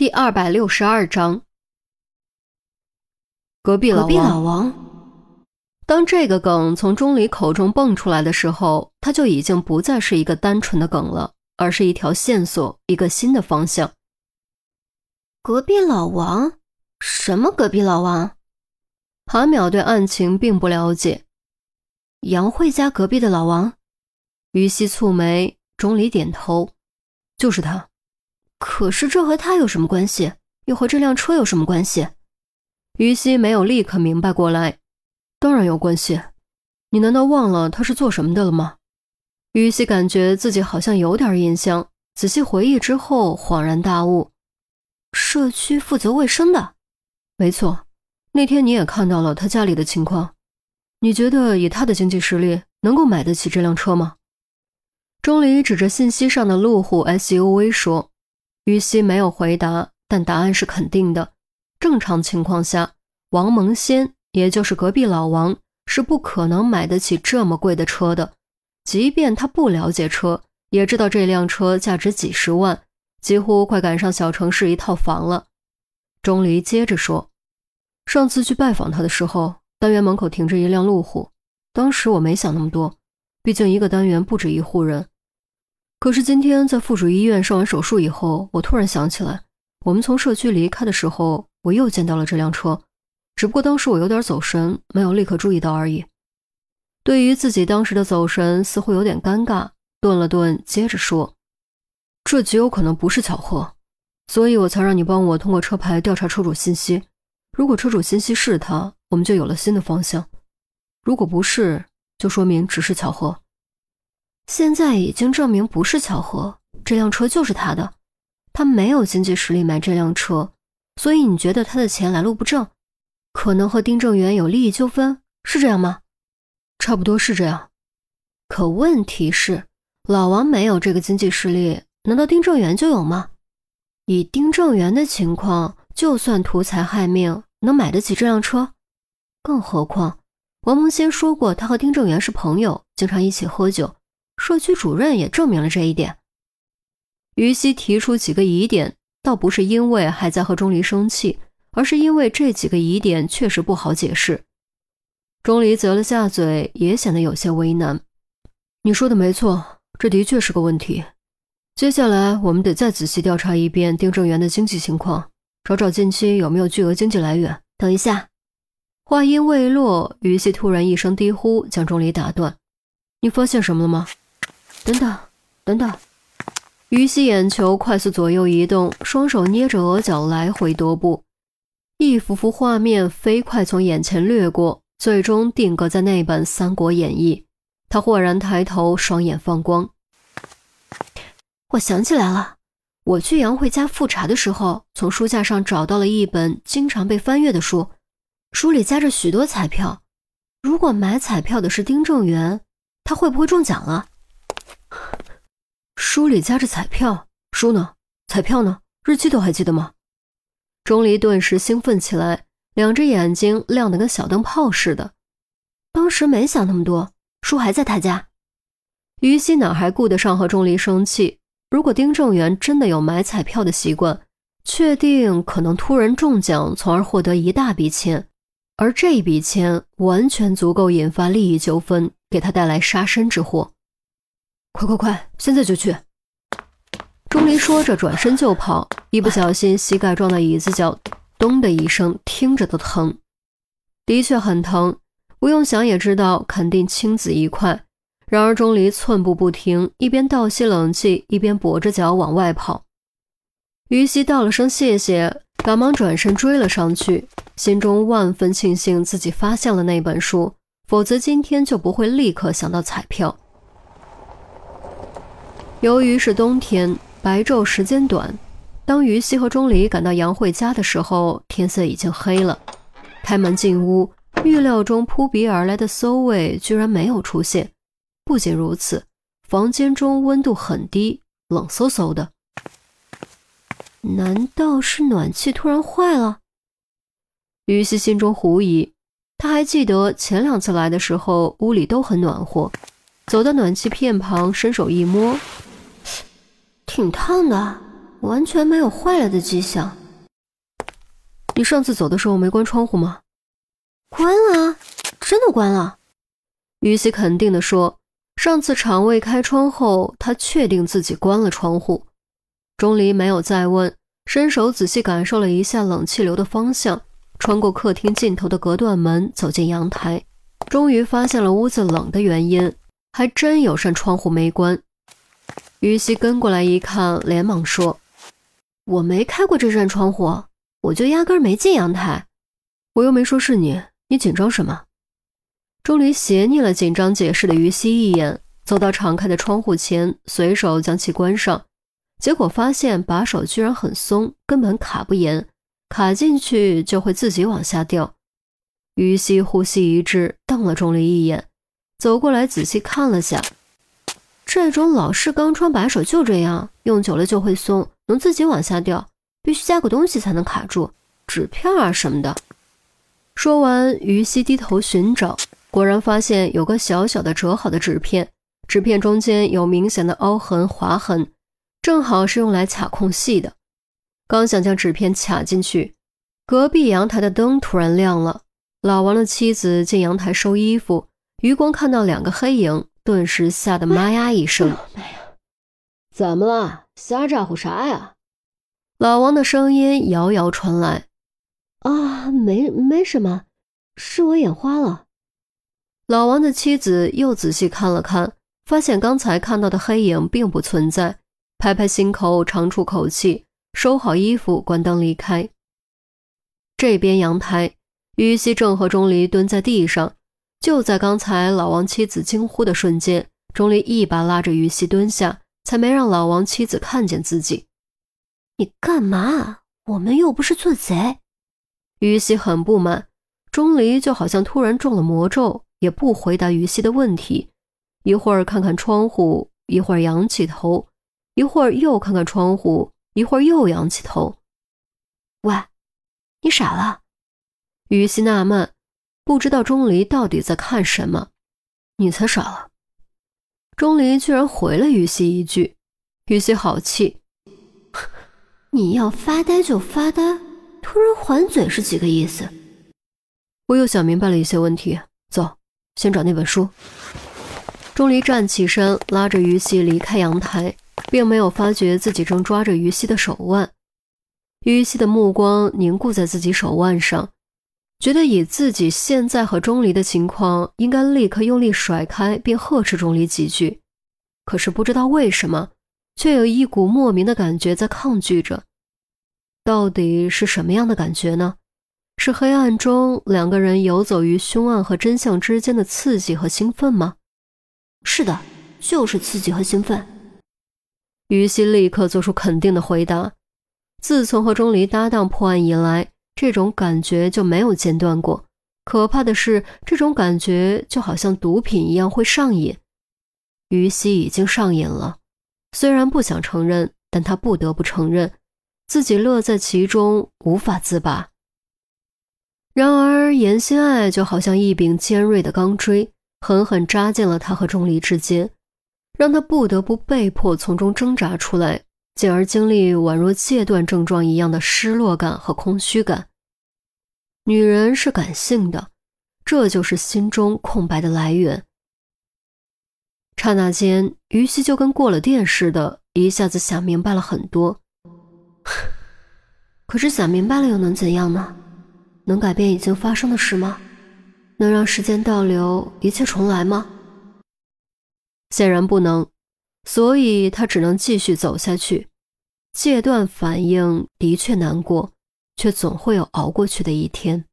第二百六十二章，隔壁老隔壁老王。当这个梗从钟离口中蹦出来的时候，他就已经不再是一个单纯的梗了，而是一条线索，一个新的方向。隔壁老王？什么隔壁老王？韩淼对案情并不了解。杨慧家隔壁的老王？于西蹙眉，钟离点头，就是他。可是这和他有什么关系？又和这辆车有什么关系？于西没有立刻明白过来。当然有关系，你难道忘了他是做什么的了吗？于西感觉自己好像有点印象，仔细回忆之后恍然大悟：社区负责卫生的。没错，那天你也看到了他家里的情况。你觉得以他的经济实力，能够买得起这辆车吗？钟离指着信息上的路虎 SUV 说。于西没有回答，但答案是肯定的。正常情况下，王蒙先，也就是隔壁老王，是不可能买得起这么贵的车的。即便他不了解车，也知道这辆车价值几十万，几乎快赶上小城市一套房了。钟离接着说：“上次去拜访他的时候，单元门口停着一辆路虎。当时我没想那么多，毕竟一个单元不止一户人。”可是今天在附属医院上完手术以后，我突然想起来，我们从社区离开的时候，我又见到了这辆车，只不过当时我有点走神，没有立刻注意到而已。对于自己当时的走神，似乎有点尴尬，顿了顿，接着说：“这极有可能不是巧合，所以我才让你帮我通过车牌调查车主信息。如果车主信息是他，我们就有了新的方向；如果不是，就说明只是巧合。”现在已经证明不是巧合，这辆车就是他的。他没有经济实力买这辆车，所以你觉得他的钱来路不正，可能和丁正元有利益纠纷，是这样吗？差不多是这样。可问题是，老王没有这个经济实力，难道丁正元就有吗？以丁正元的情况，就算图财害命，能买得起这辆车？更何况，王蒙先说过，他和丁正元是朋友，经常一起喝酒。社区主任也证明了这一点。于西提出几个疑点，倒不是因为还在和钟离生气，而是因为这几个疑点确实不好解释。钟离啧了下嘴，也显得有些为难。你说的没错，这的确是个问题。接下来我们得再仔细调查一遍丁正元的经济情况，找找近期有没有巨额经济来源。等一下，话音未落，于西突然一声低呼，将钟离打断：“你发现什么了吗？”等等，等等！于西眼球快速左右移动，双手捏着额角来回踱步，一幅幅画面飞快从眼前掠过，最终定格在那本《三国演义》。他豁然抬头，双眼放光。我想起来了，我去杨慧家复查的时候，从书架上找到了一本经常被翻阅的书，书里夹着许多彩票。如果买彩票的是丁正元，他会不会中奖了？书里夹着彩票，书呢？彩票呢？日期都还记得吗？钟离顿时兴奋起来，两只眼睛亮得跟小灯泡似的。当时没想那么多，书还在他家。于西哪还顾得上和钟离生气？如果丁正元真的有买彩票的习惯，确定可能突然中奖，从而获得一大笔钱，而这一笔钱完全足够引发利益纠纷，给他带来杀身之祸。快快快，现在就去！钟离说着，转身就跑，一不小心膝盖撞到椅子角，咚的一声，听着都疼。的确很疼，不用想也知道，肯定青紫一块。然而钟离寸步不停，一边倒吸冷气，一边跛着脚往外跑。于西道了声谢谢，赶忙转身追了上去，心中万分庆幸自己发现了那本书，否则今天就不会立刻想到彩票。由于是冬天，白昼时间短。当于西和钟离赶到杨慧家的时候，天色已经黑了。开门进屋，预料中扑鼻而来的馊味居然没有出现。不仅如此，房间中温度很低，冷飕飕的。难道是暖气突然坏了？于西心中狐疑。他还记得前两次来的时候，屋里都很暖和。走到暖气片旁，伸手一摸。挺烫的，完全没有坏了的迹象。你上次走的时候没关窗户吗？关了，真的关了。于西肯定地说：“上次肠胃开窗后，他确定自己关了窗户。”钟离没有再问，伸手仔细感受了一下冷气流的方向，穿过客厅尽头的隔断门，走进阳台，终于发现了屋子冷的原因，还真有扇窗户没关。于西跟过来一看，连忙说：“我没开过这扇窗户，我就压根没进阳台，我又没说是你，你紧张什么？”钟离斜睨了紧张解释的于西一眼，走到敞开的窗户前，随手将其关上。结果发现把手居然很松，根本卡不严，卡进去就会自己往下掉。于西呼吸一滞，瞪了钟离一眼，走过来仔细看了下，这种老式钢窗把手就这样，用久了就会松，能自己往下掉，必须加个东西才能卡住，纸片啊什么的。说完，于西低头寻找。果然发现有个小小的折好的纸片，纸片中间有明显的凹痕划痕，正好是用来卡空隙的。刚想将纸片卡进去，隔壁阳台的灯突然亮了。老王的妻子进阳台收衣服，余光看到两个黑影，顿时吓得妈呀一声：“哎呀，怎么了？瞎咋呼啥呀？”老王的声音遥遥传来：“啊，没没什么，是我眼花了。”老王的妻子又仔细看了看，发现刚才看到的黑影并不存在，拍拍心口，长出口气，收好衣服，关灯离开。这边阳台，于西正和钟离蹲在地上。就在刚才老王妻子惊呼的瞬间，钟离一把拉着于西蹲下，才没让老王妻子看见自己。你干嘛？我们又不是做贼。于西很不满，钟离就好像突然中了魔咒。也不回答于西的问题，一会儿看看窗户，一会儿仰起头，一会儿又看看窗户，一会儿又仰起头。喂，你傻了？于西纳闷，不知道钟离到底在看什么。你才傻了！钟离居然回了于西一句。于西好气，你要发呆就发呆，突然还嘴是几个意思？我又想明白了一些问题，走。先找那本书。钟离站起身，拉着于西离开阳台，并没有发觉自己正抓着于西的手腕。于西的目光凝固在自己手腕上，觉得以自己现在和钟离的情况，应该立刻用力甩开，并呵斥钟离几句。可是不知道为什么，却有一股莫名的感觉在抗拒着。到底是什么样的感觉呢？是黑暗中两个人游走于凶案和真相之间的刺激和兴奋吗？是的，就是刺激和兴奋。于西立刻做出肯定的回答。自从和钟离搭档破案以来，这种感觉就没有间断过。可怕的是，这种感觉就好像毒品一样会上瘾。于西已经上瘾了，虽然不想承认，但他不得不承认，自己乐在其中，无法自拔。然而，严心爱就好像一柄尖锐的钢锥，狠狠扎进了他和钟离之间，让他不得不被迫从中挣扎出来，进而经历宛若戒断症状一样的失落感和空虚感。女人是感性的，这就是心中空白的来源。刹那间，于西就跟过了电似的，一下子想明白了很多。可是想明白了又能怎样呢？能改变已经发生的事吗？能让时间倒流，一切重来吗？显然不能，所以他只能继续走下去。戒断反应的确难过，却总会有熬过去的一天。